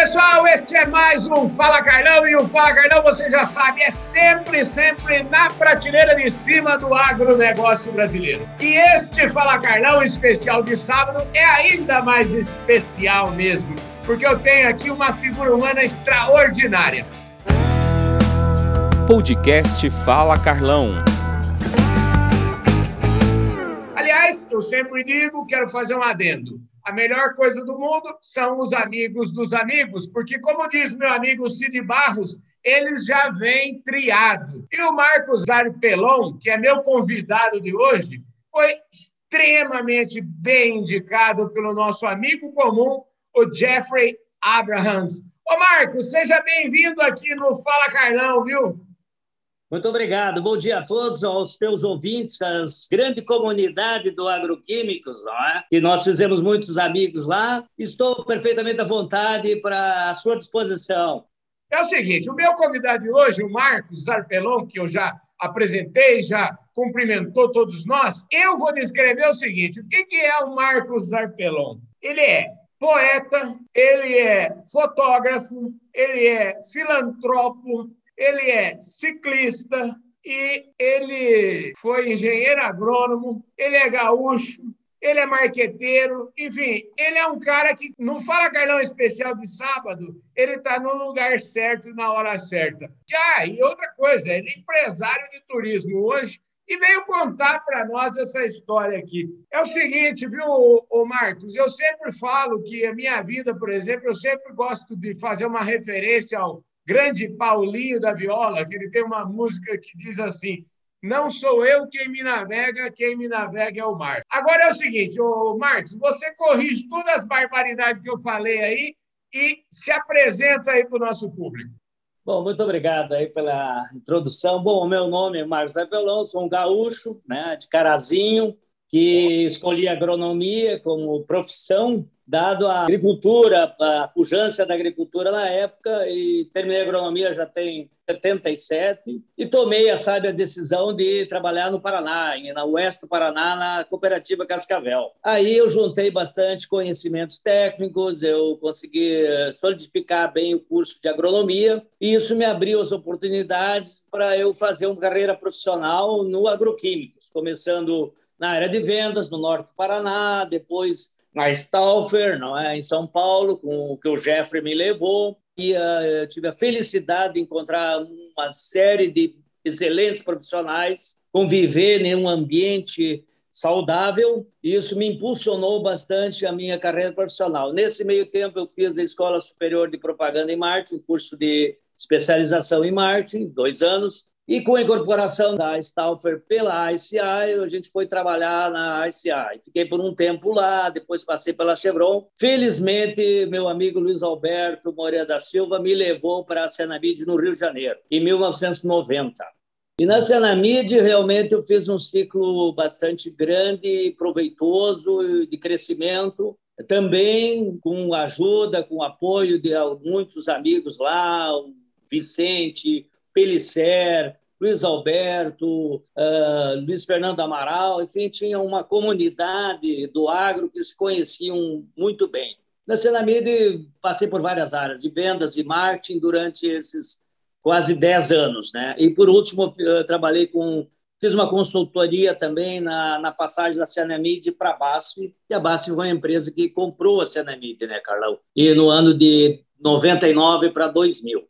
pessoal, este é mais um Fala Carlão e o Fala Carlão, você já sabe, é sempre, sempre na prateleira de cima do agronegócio brasileiro. E este Fala Carlão especial de sábado é ainda mais especial mesmo, porque eu tenho aqui uma figura humana extraordinária. Podcast Fala Carlão. Aliás, eu sempre digo, quero fazer um adendo a melhor coisa do mundo são os amigos dos amigos, porque, como diz meu amigo Cid Barros, eles já vêm triado. E o Marcos Arpelon, que é meu convidado de hoje, foi extremamente bem indicado pelo nosso amigo comum, o Jeffrey Abrahams. Ô, Marcos, seja bem-vindo aqui no Fala Carlão, viu? Muito obrigado. Bom dia a todos, aos teus ouvintes, à grande comunidade do Agroquímicos, não é? que nós fizemos muitos amigos lá. Estou perfeitamente à vontade para a sua disposição. É o seguinte, o meu convidado de hoje, o Marcos Zarpelon, que eu já apresentei, já cumprimentou todos nós, eu vou descrever o seguinte, o que é o Marcos Zarpelon? Ele é poeta, ele é fotógrafo, ele é filantropo, ele é ciclista e ele foi engenheiro agrônomo, ele é gaúcho, ele é marqueteiro, enfim, ele é um cara que não fala Carlão Especial de sábado, ele está no lugar certo na hora certa. Ah, e outra coisa, ele é empresário de turismo hoje e veio contar para nós essa história aqui. É o seguinte, viu, o Marcos? Eu sempre falo que a minha vida, por exemplo, eu sempre gosto de fazer uma referência ao grande Paulinho da Viola, que ele tem uma música que diz assim: Não sou eu quem me navega, quem me navega é o mar. Agora é o seguinte, ô Marcos, você corrige todas as barbaridades que eu falei aí e se apresenta aí para o nosso público. Bom, muito obrigado aí pela introdução. Bom, meu nome é Marcos Avelão, sou um gaúcho, né, de Carazinho, que escolhi agronomia como profissão dado a agricultura, a pujança da agricultura na época, e terminei a agronomia já tem 77, e tomei a sábia decisão de trabalhar no Paraná, na Oeste do Paraná, na cooperativa Cascavel. Aí eu juntei bastante conhecimentos técnicos, eu consegui eh, solidificar bem o curso de agronomia, e isso me abriu as oportunidades para eu fazer uma carreira profissional no agroquímicos, começando na área de vendas no norte do Paraná, depois na Stauffer, não é, em São Paulo, com o que o Jeffrey me levou. E uh, tive a felicidade de encontrar uma série de excelentes profissionais, conviver em um ambiente saudável, e isso me impulsionou bastante a minha carreira profissional. Nesse meio tempo, eu fiz a Escola Superior de Propaganda em Marketing, curso de especialização em marketing, dois anos, e com a incorporação da Stauffer pela ICI, a gente foi trabalhar na ICI. Fiquei por um tempo lá, depois passei pela Chevron. Felizmente, meu amigo Luiz Alberto Moreira da Silva me levou para a Senamid no Rio de Janeiro, em 1990. E na Senamid, realmente, eu fiz um ciclo bastante grande, proveitoso, de crescimento, também com ajuda, com apoio de muitos amigos lá, o Vicente, Pelicer, Luiz Alberto, uh, Luiz Fernando Amaral, enfim, tinha uma comunidade do agro que se conheciam muito bem. Na Senamid, passei por várias áreas, de vendas e marketing durante esses quase 10 anos. Né? E, por último, trabalhei com Fiz uma consultoria também na, na passagem da Cianamid para a BASF, e a BASF foi uma empresa que comprou a Cianamid, né, Carlão? E no ano de 99 para 2000.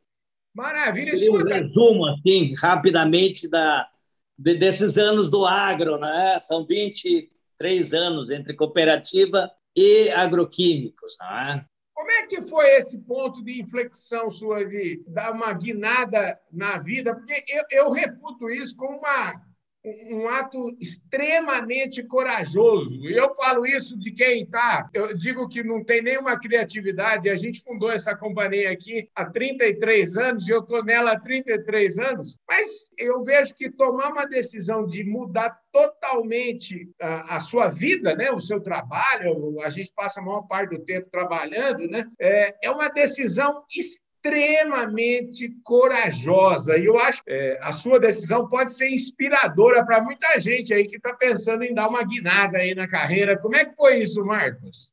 Maravilha. Seria um resumo, assim, rapidamente, da, de, desses anos do agro, né? São 23 anos entre cooperativa e agroquímicos, não é? Como é que foi esse ponto de inflexão sua de dar uma guinada na vida? Porque eu, eu reputo isso como uma um ato extremamente corajoso. E eu falo isso de quem está. Eu digo que não tem nenhuma criatividade. A gente fundou essa companhia aqui há 33 anos e eu estou nela há 33 anos. Mas eu vejo que tomar uma decisão de mudar totalmente a, a sua vida, né? o seu trabalho, a gente passa a maior parte do tempo trabalhando, né? é, é uma decisão extremamente extremamente corajosa. E eu acho que é, a sua decisão pode ser inspiradora para muita gente aí que está pensando em dar uma guinada aí na carreira. Como é que foi isso, Marcos?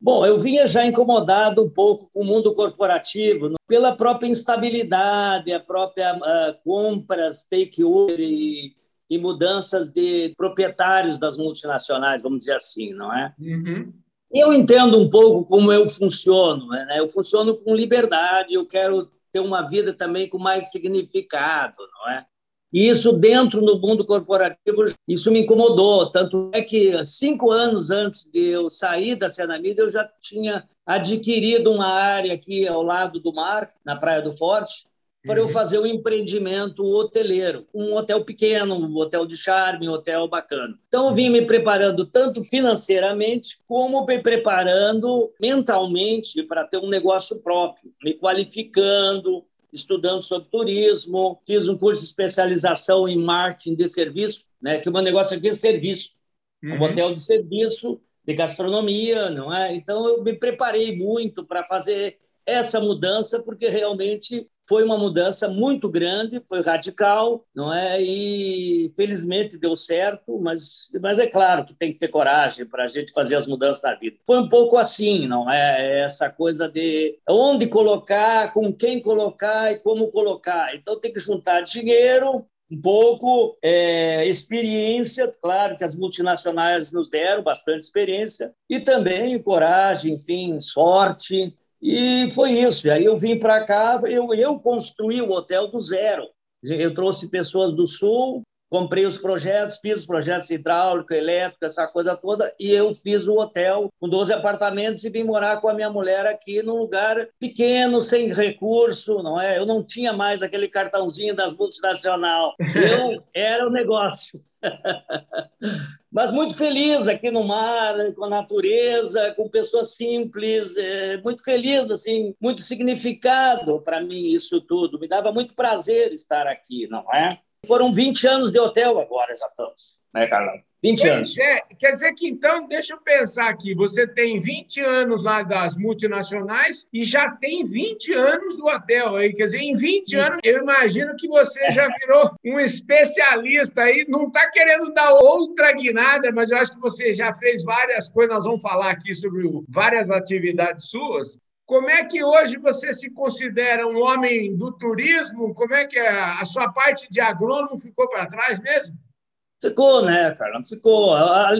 Bom, eu vinha já incomodado um pouco com o mundo corporativo, pela própria instabilidade, a própria uh, compras, takeover e, e, mudanças de proprietários das multinacionais, vamos dizer assim, não é? Uhum. Eu entendo um pouco como eu funciono. Né? Eu funciono com liberdade, eu quero ter uma vida também com mais significado, não é? E isso dentro do mundo corporativo, isso me incomodou. Tanto é que cinco anos antes de eu sair da Senamida, eu já tinha adquirido uma área aqui ao lado do mar, na Praia do Forte, para eu uhum. fazer um empreendimento hoteleiro, um hotel pequeno, um hotel de charme, um hotel bacana. Então, eu vim me preparando tanto financeiramente, como me preparando mentalmente para ter um negócio próprio, me qualificando, estudando sobre turismo, fiz um curso de especialização em marketing de serviço, né, que o meu negócio aqui é serviço, uhum. um hotel de serviço, de gastronomia, não é? Então eu me preparei muito para fazer essa mudança, porque realmente foi uma mudança muito grande, foi radical, não é? E felizmente deu certo, mas, mas é claro que tem que ter coragem para a gente fazer as mudanças na vida. Foi um pouco assim, não é? Essa coisa de onde colocar, com quem colocar e como colocar. Então tem que juntar dinheiro, um pouco é, experiência, claro que as multinacionais nos deram bastante experiência, e também coragem, enfim, sorte, e foi isso. E aí eu vim para cá, eu, eu construí o hotel do zero. Eu trouxe pessoas do Sul, comprei os projetos, fiz os projetos hidráulico, elétrico, essa coisa toda, e eu fiz o hotel com 12 apartamentos e vim morar com a minha mulher aqui num lugar pequeno, sem recurso, não é? Eu não tinha mais aquele cartãozinho das multinacional. Eu era o negócio. Mas muito feliz aqui no mar, com a natureza, com pessoas simples, é, muito feliz, assim, muito significado para mim isso tudo. Me dava muito prazer estar aqui, não é? Foram 20 anos de hotel agora, já estamos, né, Carlão? 20 pois anos. É, quer dizer que então, deixa eu pensar aqui, você tem 20 anos lá das multinacionais e já tem 20 anos do hotel aí. Quer dizer, em 20 Sim. anos, eu imagino que você já virou um especialista aí. Não está querendo dar outra guinada, mas eu acho que você já fez várias coisas. Nós vamos falar aqui sobre várias atividades suas. Como é que hoje você se considera um homem do turismo? Como é que é? a sua parte de agrônomo ficou para trás mesmo? Ficou, né, Carla? Ficou.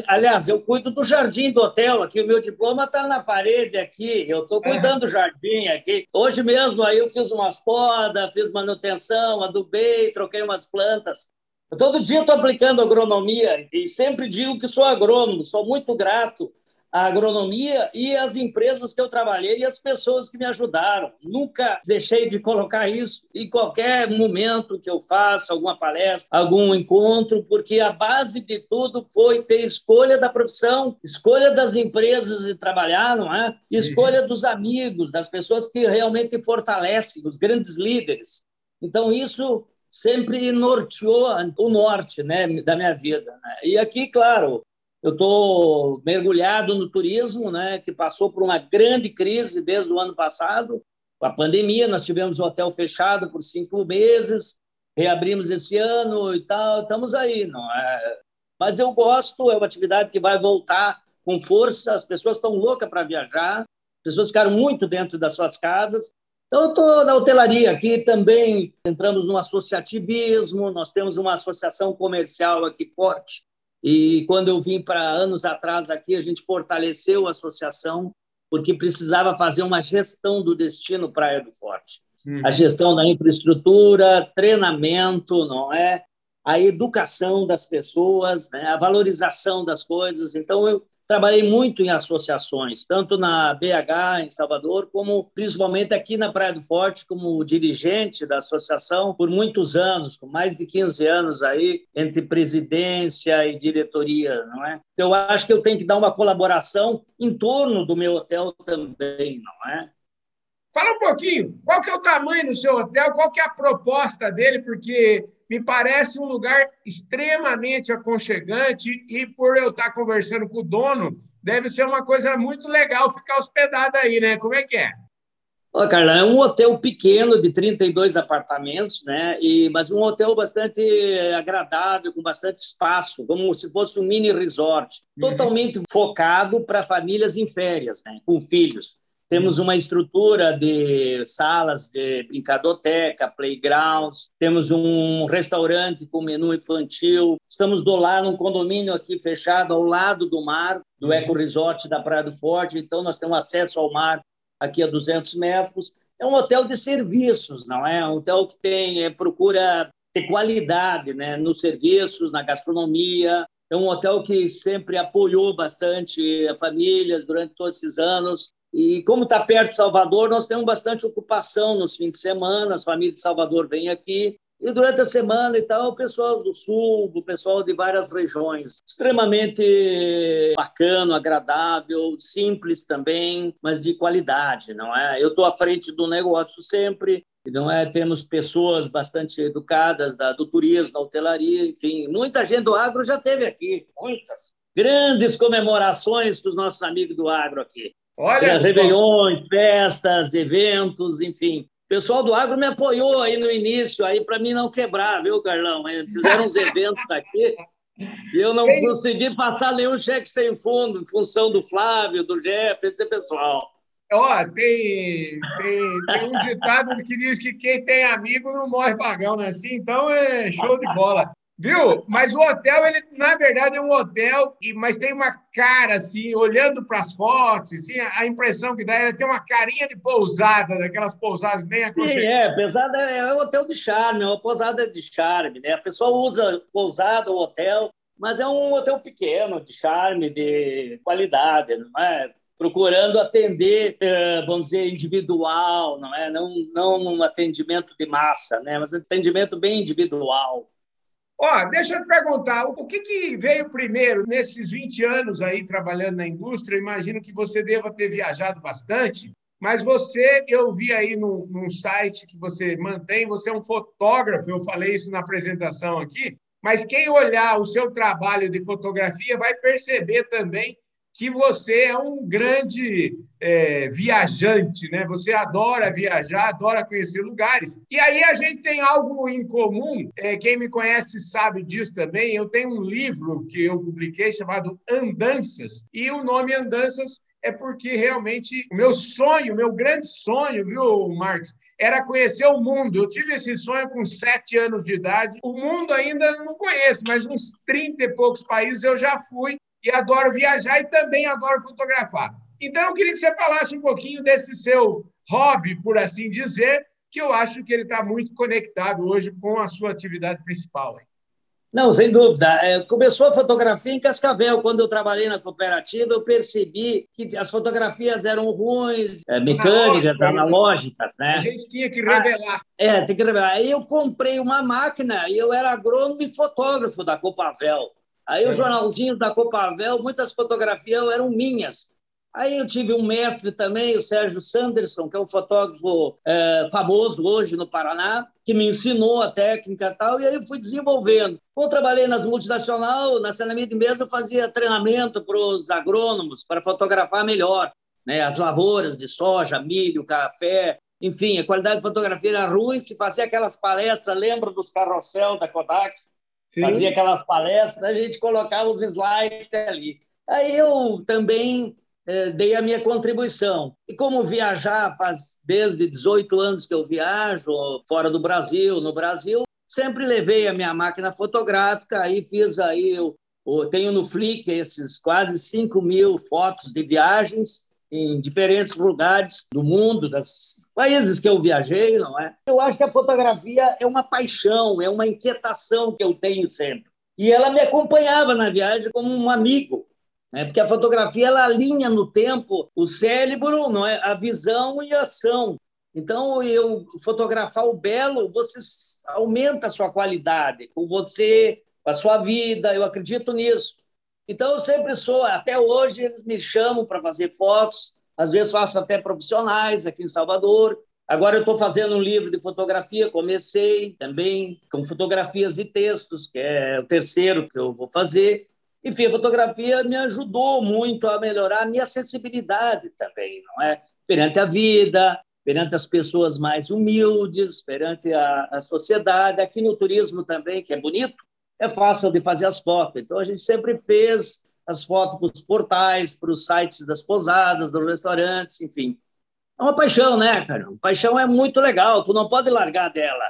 Aliás, eu cuido do jardim do hotel aqui. O meu diploma está na parede aqui. Eu estou cuidando é. do jardim aqui. Hoje mesmo aí eu fiz umas podas, fiz manutenção, adubei, troquei umas plantas. Todo dia estou aplicando agronomia e sempre digo que sou agrônomo. Sou muito grato a agronomia e as empresas que eu trabalhei e as pessoas que me ajudaram. Nunca deixei de colocar isso em qualquer momento que eu faça alguma palestra, algum encontro, porque a base de tudo foi ter escolha da profissão, escolha das empresas de trabalhar, não é? Escolha dos amigos, das pessoas que realmente fortalecem, os grandes líderes. Então isso sempre norteou o norte, né, da minha vida. Né? E aqui, claro, eu estou mergulhado no turismo, né, que passou por uma grande crise desde o ano passado, a pandemia. Nós tivemos o hotel fechado por cinco meses, reabrimos esse ano e tal. Estamos aí, não é? Mas eu gosto, é uma atividade que vai voltar com força. As pessoas estão loucas para viajar, as pessoas ficaram muito dentro das suas casas. Então, eu estou na hotelaria aqui também. Entramos no associativismo, nós temos uma associação comercial aqui forte, e quando eu vim para anos atrás aqui, a gente fortaleceu a associação porque precisava fazer uma gestão do destino Praia do Forte. Uhum. A gestão da infraestrutura, treinamento, não é? A educação das pessoas, né? a valorização das coisas. Então, eu Trabalhei muito em associações, tanto na BH, em Salvador, como principalmente aqui na Praia do Forte, como dirigente da associação por muitos anos, com mais de 15 anos aí, entre presidência e diretoria, não é? Eu acho que eu tenho que dar uma colaboração em torno do meu hotel também, não é? Fala um pouquinho, qual que é o tamanho do seu hotel, qual que é a proposta dele, porque me parece um lugar extremamente aconchegante e por eu estar conversando com o dono, deve ser uma coisa muito legal ficar hospedado aí, né? Como é que é? Olha, Carla, é um hotel pequeno de 32 apartamentos, né? E, mas um hotel bastante agradável, com bastante espaço, como se fosse um mini resort, uhum. totalmente focado para famílias em férias, né? Com filhos. Temos uma estrutura de salas de brincadoteca, playgrounds, temos um restaurante com menu infantil. Estamos do lado, num condomínio aqui fechado ao lado do mar, do uhum. Eco Resort da Praia do Forte. Então, nós temos acesso ao mar aqui a 200 metros. É um hotel de serviços, não é? Um hotel que tem é, procura ter qualidade né, nos serviços, na gastronomia. É um hotel que sempre apoiou bastante famílias durante todos esses anos. E como está perto de Salvador, nós temos bastante ocupação nos fins de semana, as famílias de Salvador vêm aqui. E durante a semana e tal, o pessoal do Sul, o pessoal de várias regiões. Extremamente bacana, agradável, simples também, mas de qualidade, não é? Eu estou à frente do negócio sempre, não é? Temos pessoas bastante educadas da, do turismo, da hotelaria, enfim. Muita gente do agro já teve aqui, muitas. Grandes comemorações com os nossos amigos do agro aqui. Olha Réveillões, festas, eventos, enfim. O pessoal do agro me apoiou aí no início, aí para mim não quebrar, viu, Carlão? Fizeram uns eventos aqui e eu não Quem... consegui passar nenhum cheque sem fundo, em função do Flávio, do Jeff, esse pessoal. Ó, tem, tem, tem um ditado que diz que quem tem amigo não morre pagão, né? Assim, então é show de bola. Viu? Mas o hotel, ele na verdade é um hotel, mas tem uma cara assim, olhando para as fotos, assim, a impressão que dá é tem uma carinha de pousada, daquelas pousadas bem aconchegantes. Sim, é, pesada é um hotel de charme, é uma pousada de charme, né? A pessoa usa pousada ou hotel, mas é um hotel pequeno, de charme, de qualidade, não é? procurando atender, eh, vamos dizer, individual, não é? Não, não um atendimento de massa, né? Mas atendimento bem individual. Ó, deixa eu te perguntar, o que, que veio primeiro nesses 20 anos aí trabalhando na indústria? Imagino que você deva ter viajado bastante, mas você, eu vi aí num, num site que você mantém, você é um fotógrafo, eu falei isso na apresentação aqui, mas quem olhar o seu trabalho de fotografia vai perceber também que você é um grande é, viajante, né? Você adora viajar, adora conhecer lugares. E aí a gente tem algo em comum. É, quem me conhece sabe disso também. Eu tenho um livro que eu publiquei chamado Andanças e o nome Andanças é porque realmente o meu sonho, meu grande sonho, viu, Marcos, era conhecer o mundo. Eu tive esse sonho com sete anos de idade. O mundo ainda não conheço, mas uns 30 e poucos países eu já fui e adoro viajar e também adoro fotografar. Então, eu queria que você falasse um pouquinho desse seu hobby, por assim dizer, que eu acho que ele está muito conectado hoje com a sua atividade principal. Não, sem dúvida. É, começou a fotografia em Cascavel. Quando eu trabalhei na cooperativa, eu percebi que as fotografias eram ruins, é, mecânicas, Analógica, analógicas, né? A gente tinha que revelar. Ah, é, tem que revelar. Aí eu comprei uma máquina e eu era agrônomo e fotógrafo da Copavel. Aí o é. jornalzinho da Copavel, muitas fotografias eram minhas. Aí eu tive um mestre também, o Sérgio Sanderson, que é um fotógrafo é, famoso hoje no Paraná, que me ensinou a técnica e tal, e aí eu fui desenvolvendo. Eu trabalhei nas multinacionais, na Cenamia de Mesa, eu fazia treinamento para os agrônomos, para fotografar melhor né, as lavouras de soja, milho, café, enfim, a qualidade de fotografia era ruim, se fazia aquelas palestras, lembra dos carrossel da Kodak? Sim. fazia aquelas palestras, a gente colocava os slides ali. Aí eu também eh, dei a minha contribuição. E como viajar faz desde 18 anos que eu viajo, fora do Brasil, no Brasil, sempre levei a minha máquina fotográfica, aí fiz aí, eu, eu tenho no Flickr esses quase 5 mil fotos de viagens, em diferentes lugares do mundo, dos países que eu viajei, não é? Eu acho que a fotografia é uma paixão, é uma inquietação que eu tenho sempre. E ela me acompanhava na viagem como um amigo, né? porque a fotografia ela alinha no tempo o cérebro, não é? a visão e a ação. Então, eu fotografar o belo, você aumenta a sua qualidade com você, com a sua vida, eu acredito nisso. Então, eu sempre sou, até hoje, eles me chamam para fazer fotos, às vezes faço até profissionais aqui em Salvador. Agora eu estou fazendo um livro de fotografia, comecei também com fotografias e textos, que é o terceiro que eu vou fazer. Enfim, a fotografia me ajudou muito a melhorar a minha sensibilidade também, não é? Perante a vida, perante as pessoas mais humildes, perante a, a sociedade. Aqui no turismo também, que é bonito, é fácil de fazer as fotos. Então, a gente sempre fez as fotos para os portais, para os sites das pousadas, dos restaurantes, enfim. É uma paixão, né, cara? Paixão é muito legal, tu não pode largar dela.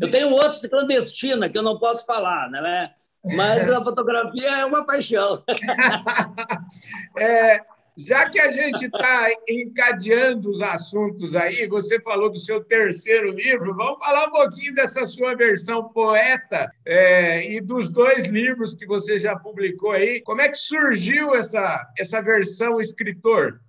Eu tenho outros clandestina que eu não posso falar, né? Mas a fotografia é uma paixão. é, já que a gente está encadeando os assuntos aí, você falou do seu terceiro livro, vamos falar um pouquinho dessa sua versão poeta é, e dos dois livros que você já publicou aí. Como é que surgiu essa, essa versão escritor?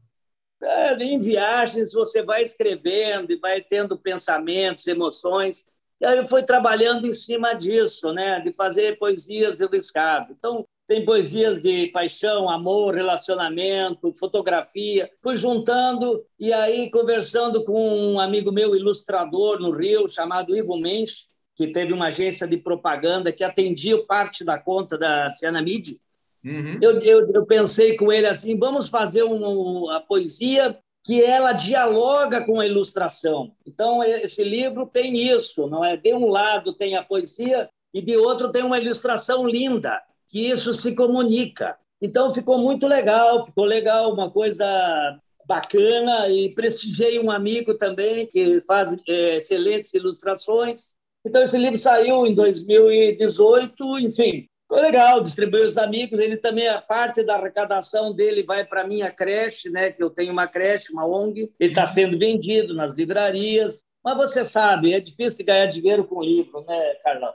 É, em viagens você vai escrevendo e vai tendo pensamentos, emoções. E aí eu fui trabalhando em cima disso, né? de fazer poesias iluscadas. Então, tem poesias de paixão, amor, relacionamento, fotografia. Fui juntando e aí conversando com um amigo meu, ilustrador no Rio, chamado Ivo Mensch, que teve uma agência de propaganda que atendia parte da conta da Cianamid. Uhum. Eu, eu, eu, pensei com ele assim, vamos fazer uma, a poesia que ela dialoga com a ilustração. Então, esse livro tem isso, não é? De um lado tem a poesia e de outro tem uma ilustração linda que isso se comunica. Então ficou muito legal, ficou legal, uma coisa bacana e prestigiei um amigo também que faz é, excelentes ilustrações. Então esse livro saiu em 2018, enfim, ficou legal, distribuiu os amigos. Ele também a parte da arrecadação dele vai para minha creche, né? Que eu tenho uma creche, uma ONG. Ele está sendo vendido nas livrarias. Mas você sabe, é difícil de ganhar dinheiro com livro, né, Carlão?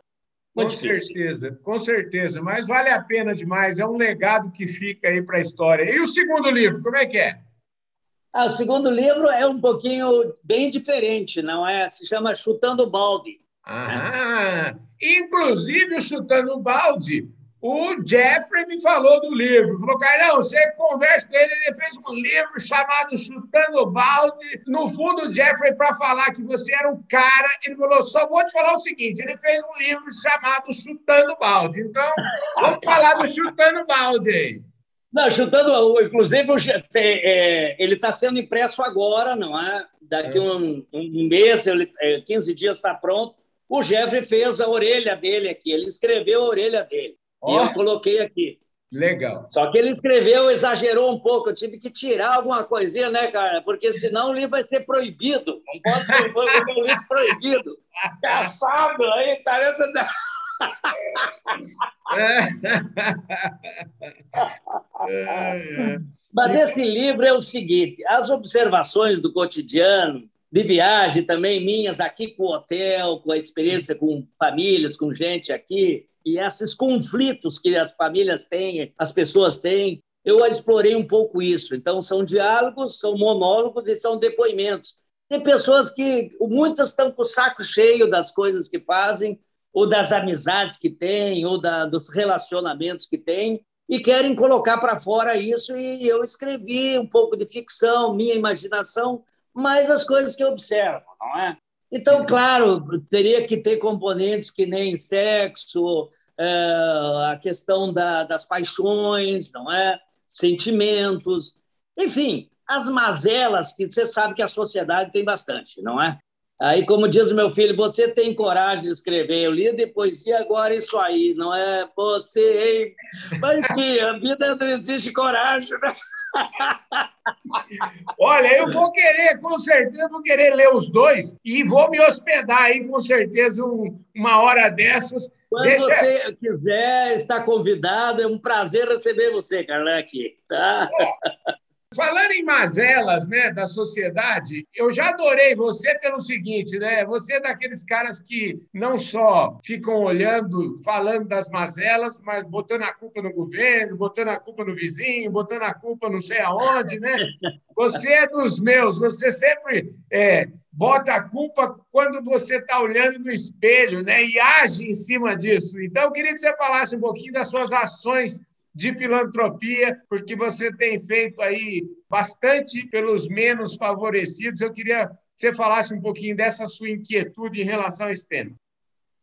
Com certeza, com certeza. Mas vale a pena demais. É um legado que fica aí para a história. E o segundo livro, como é que é? Ah, o segundo livro é um pouquinho bem diferente, não é? Se chama Chutando Balde. Ah, inclusive o Chutando Balde o Jeffrey me falou do livro. Falou, Carlão, você conversa com ele, ele fez um livro chamado Chutando Balde. No fundo, o Jeffrey, para falar que você era um cara, ele falou: só vou te falar o seguinte: ele fez um livro chamado Chutando Balde. Então, vamos falar do Chutando Balde aí. Não, chutando, inclusive, é, ele está sendo impresso agora, não é? Daqui é. um, um mês, ele, 15 é, dias está pronto. O Jeffrey fez a orelha dele aqui, ele escreveu a orelha dele. Oh. E eu coloquei aqui. Legal. Só que ele escreveu, exagerou um pouco. Eu tive que tirar alguma coisinha, né, cara? Porque senão o livro vai ser proibido. Não pode ser um livro proibido. Caçado, aí parece. Mas esse livro é o seguinte: as observações do cotidiano, de viagem também minhas aqui com o hotel, com a experiência com famílias, com gente aqui, e esses conflitos que as famílias têm, as pessoas têm, eu explorei um pouco isso. Então, são diálogos, são monólogos e são depoimentos. Tem pessoas que, muitas estão com o saco cheio das coisas que fazem, ou das amizades que têm, ou da, dos relacionamentos que têm, e querem colocar para fora isso. E eu escrevi um pouco de ficção, minha imaginação, mas as coisas que eu observo, não é? Então, claro, teria que ter componentes que nem sexo, é, a questão da, das paixões, não é? Sentimentos, enfim, as mazelas que você sabe que a sociedade tem bastante, não é? Aí, como diz o meu filho, você tem coragem de escrever. Eu li depois, e agora isso aí? Não é você, hein? Mas que a vida não existe coragem, né? Olha, eu vou querer, com certeza, vou querer ler os dois e vou me hospedar aí, com certeza, um, uma hora dessas. Quando Deixa... você quiser, está convidado. É um prazer receber você, Carlão, aqui. Tá? Falando em mazelas né, da sociedade, eu já adorei você pelo seguinte, né? Você é daqueles caras que não só ficam olhando, falando das mazelas, mas botando a culpa no governo, botando a culpa no vizinho, botando a culpa não sei aonde, né? Você é dos meus, você sempre é, bota a culpa quando você está olhando no espelho, né? E age em cima disso. Então, eu queria que você falasse um pouquinho das suas ações de filantropia, porque você tem feito aí bastante pelos menos favorecidos. Eu queria que você falasse um pouquinho dessa sua inquietude em relação a esse tema.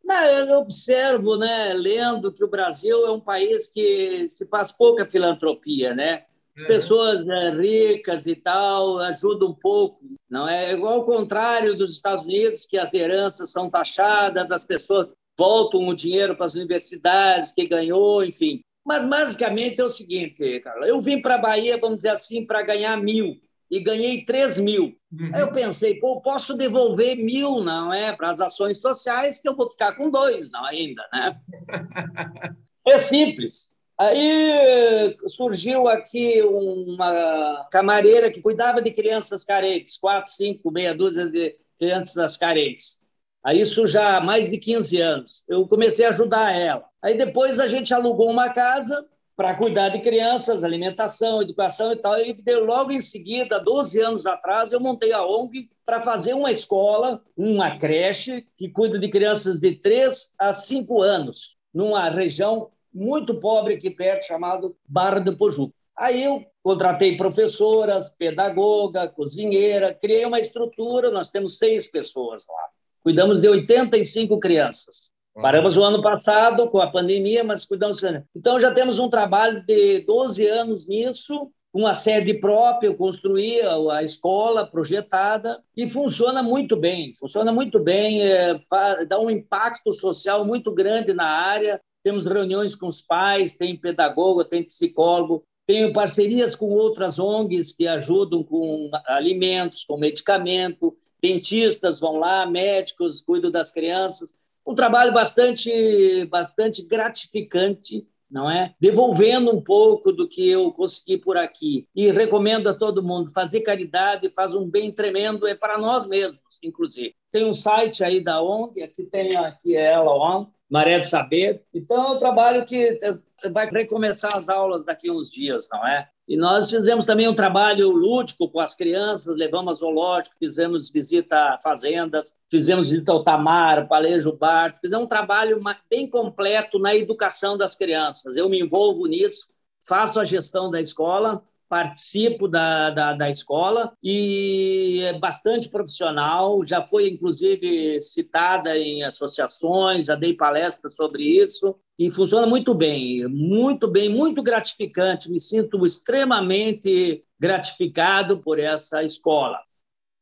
Não, eu observo, né, lendo que o Brasil é um país que se faz pouca filantropia, né? As pessoas né, ricas e tal ajudam um pouco Não é igual ao contrário dos Estados Unidos, que as heranças são taxadas, as pessoas voltam o dinheiro para as universidades que ganhou, enfim. Mas basicamente é o seguinte, cara, eu vim para a Bahia, vamos dizer assim, para ganhar mil e ganhei 3 mil. Uhum. Aí eu pensei, pô, posso devolver mil, não é? Para as ações sociais, que eu vou ficar com dois, não ainda, né? é simples. Aí surgiu aqui uma camareira que cuidava de crianças carentes, quatro, cinco, meia dúzia de crianças carentes. Aí isso já há mais de 15 anos. Eu comecei a ajudar ela. Aí depois a gente alugou uma casa para cuidar de crianças, alimentação, educação e tal. E logo em seguida, 12 anos atrás, eu montei a ONG para fazer uma escola, uma creche, que cuida de crianças de 3 a 5 anos, numa região muito pobre aqui perto, chamado Barra do Pojuca. Aí eu contratei professoras, pedagoga, cozinheira, criei uma estrutura, nós temos seis pessoas lá. Cuidamos de 85 crianças. Paramos o ano passado com a pandemia, mas cuidamos. Então já temos um trabalho de 12 anos nisso, uma sede própria, eu construí a escola projetada e funciona muito bem. Funciona muito bem, é, dá um impacto social muito grande na área. Temos reuniões com os pais, tem pedagogo, tem psicólogo, tenho parcerias com outras ONGs que ajudam com alimentos, com medicamento, dentistas vão lá, médicos cuidam das crianças um trabalho bastante, bastante gratificante, não é? Devolvendo um pouco do que eu consegui por aqui. E recomendo a todo mundo fazer caridade, faz um bem tremendo é para nós mesmos, inclusive. Tem um site aí da ONG, aqui tem aqui é ela, ó, Maré do Saber. Então é um trabalho que vai recomeçar as aulas daqui a uns dias, não é? E nós fizemos também um trabalho lúdico com as crianças, levamos zoológico, fizemos visita a fazendas, fizemos visita ao Tamar, Palejo Bar, fizemos um trabalho bem completo na educação das crianças. Eu me envolvo nisso, faço a gestão da escola, participo da, da, da, escola e é bastante profissional. Já foi, inclusive, citada em associações, já dei palestras sobre isso e funciona muito bem, muito bem, muito gratificante. Me sinto extremamente gratificado por essa escola.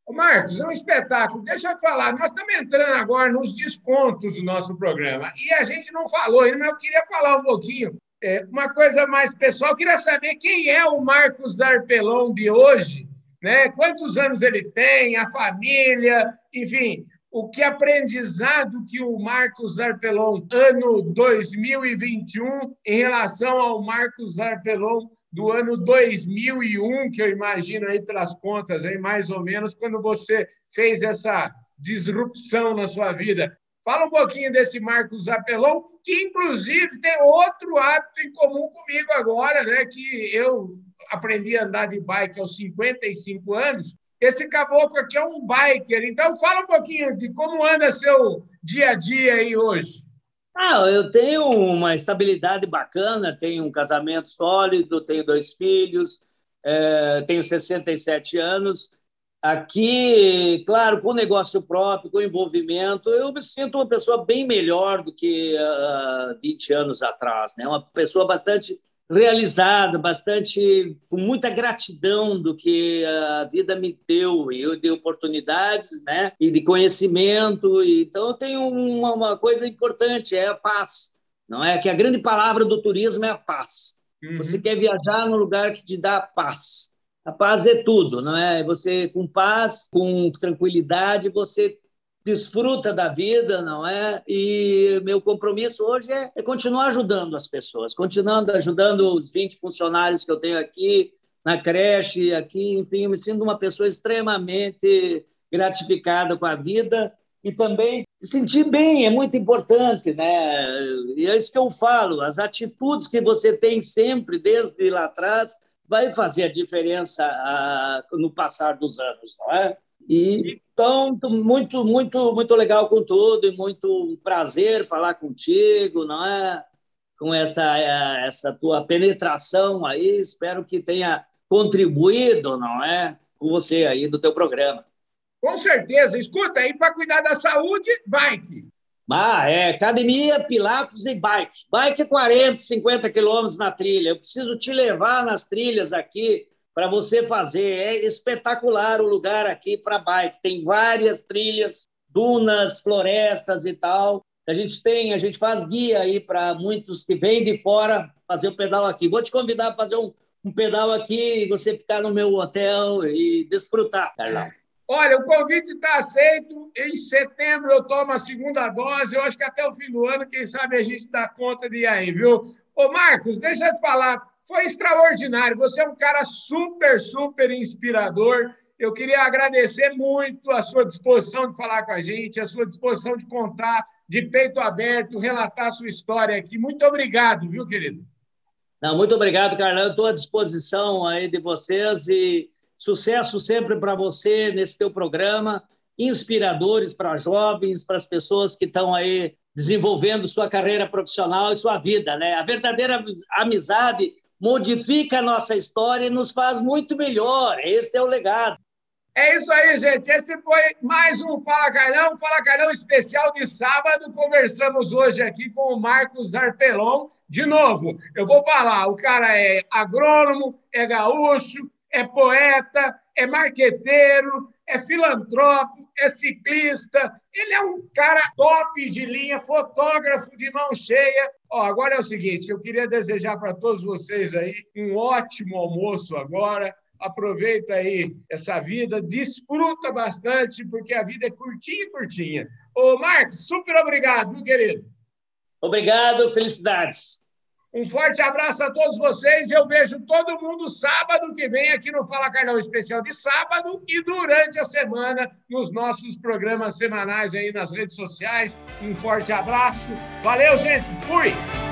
Marcos, é um espetáculo. Deixa eu falar, nós estamos entrando agora nos descontos do nosso programa e a gente não falou ainda, mas eu queria falar um pouquinho é, uma coisa mais pessoal, queria saber quem é o Marcos Arpelão de hoje, né? quantos anos ele tem, a família, enfim, o que aprendizado que o Marcos Arpelão, ano 2021, em relação ao Marcos Arpelão do ano 2001, que eu imagino aí pelas contas, aí mais ou menos, quando você fez essa disrupção na sua vida. Fala um pouquinho desse Marcos Apelão, que inclusive tem outro hábito em comum comigo agora, né? Que eu aprendi a andar de bike aos 55 anos. Esse caboclo aqui é um biker. Então, fala um pouquinho de como anda seu dia a dia aí hoje. Ah, eu tenho uma estabilidade bacana, tenho um casamento sólido, tenho dois filhos, é, tenho 67 anos. Aqui, claro, com negócio próprio, com envolvimento, eu me sinto uma pessoa bem melhor do que uh, 20 anos atrás, né? Uma pessoa bastante realizada, bastante com muita gratidão do que a vida me deu e eu dei oportunidades, né? E de conhecimento. Então eu tenho uma, uma coisa importante, é a paz. Não é que a grande palavra do turismo é a paz. Uhum. Você quer viajar no lugar que te dá paz. A paz é tudo, não é? Você com paz, com tranquilidade, você desfruta da vida, não é? E meu compromisso hoje é, é, continuar ajudando as pessoas, continuando ajudando os 20 funcionários que eu tenho aqui na creche, aqui, enfim, eu me sinto uma pessoa extremamente gratificada com a vida e também sentir bem é muito importante, né? E é isso que eu falo, as atitudes que você tem sempre desde lá atrás vai fazer a diferença uh, no passar dos anos, não é? E, então, muito, muito, muito legal com tudo e muito prazer falar contigo, não é? Com essa, essa tua penetração aí, espero que tenha contribuído, não é? Com você aí do teu programa. Com certeza. Escuta, aí para cuidar da saúde, bike. Ah, é academia, pilates e bike. Bike é 40, 50 quilômetros na trilha. Eu preciso te levar nas trilhas aqui para você fazer. É espetacular o lugar aqui para bike. Tem várias trilhas, dunas, florestas e tal. A gente tem, a gente faz guia aí para muitos que vêm de fora fazer o pedal aqui. Vou te convidar a fazer um, um pedal aqui, você ficar no meu hotel e desfrutar, Carlão. Olha, o convite está aceito. Em setembro eu tomo a segunda dose. Eu acho que até o fim do ano, quem sabe a gente dá conta de ir aí, viu? Ô, Marcos, deixa eu te falar. Foi extraordinário. Você é um cara super, super inspirador. Eu queria agradecer muito a sua disposição de falar com a gente, a sua disposição de contar de peito aberto, relatar a sua história aqui. Muito obrigado, viu, querido? Não, muito obrigado, Carlão. Estou à disposição aí de vocês e Sucesso sempre para você nesse teu programa, inspiradores para jovens, para as pessoas que estão aí desenvolvendo sua carreira profissional e sua vida, né? A verdadeira amizade modifica a nossa história e nos faz muito melhor. Esse é o legado. É isso aí, gente. Esse foi mais um Fala Carlão, Fala Carlão especial de sábado. Conversamos hoje aqui com o Marcos Arpelon. De novo, eu vou falar: o cara é agrônomo, é gaúcho, é poeta, é marqueteiro, é filantropo, é ciclista. Ele é um cara top de linha, fotógrafo de mão cheia. Ó, agora é o seguinte, eu queria desejar para todos vocês aí um ótimo almoço agora. Aproveita aí essa vida, desfruta bastante, porque a vida é curtinha, curtinha. Ô, Marcos, super obrigado, viu, querido? Obrigado, felicidades. Um forte abraço a todos vocês. Eu vejo todo mundo sábado que vem aqui no Fala Carlão Especial de sábado e durante a semana nos nossos programas semanais aí nas redes sociais. Um forte abraço. Valeu, gente. Fui!